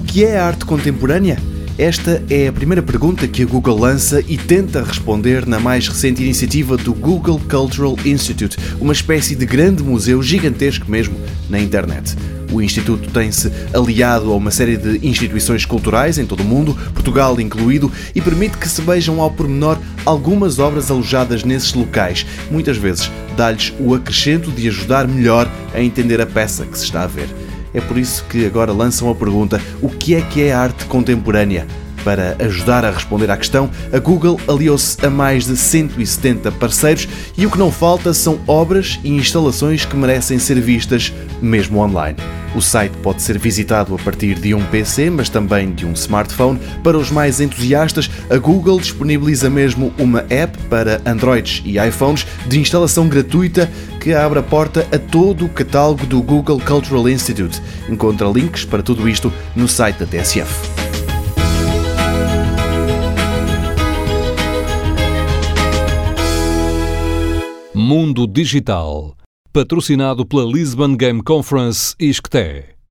que é a arte contemporânea? Esta é a primeira pergunta que a Google lança e tenta responder na mais recente iniciativa do Google Cultural Institute, uma espécie de grande museu gigantesco mesmo na internet. O Instituto tem-se aliado a uma série de instituições culturais em todo o mundo, Portugal incluído, e permite que se vejam ao pormenor algumas obras alojadas nesses locais. Muitas vezes dá-lhes o acrescento de ajudar melhor a entender a peça que se está a ver. É por isso que agora lançam a pergunta: o que é que é arte contemporânea? Para ajudar a responder à questão, a Google aliou-se a mais de 170 parceiros e o que não falta são obras e instalações que merecem ser vistas mesmo online. O site pode ser visitado a partir de um PC, mas também de um smartphone. Para os mais entusiastas, a Google disponibiliza mesmo uma app para Androids e iPhones de instalação gratuita que abre a porta a todo o catálogo do Google Cultural Institute. Encontra links para tudo isto no site da TSF. Mundo Digital patrocinado pela Lisbon Game Conference e Isqueté.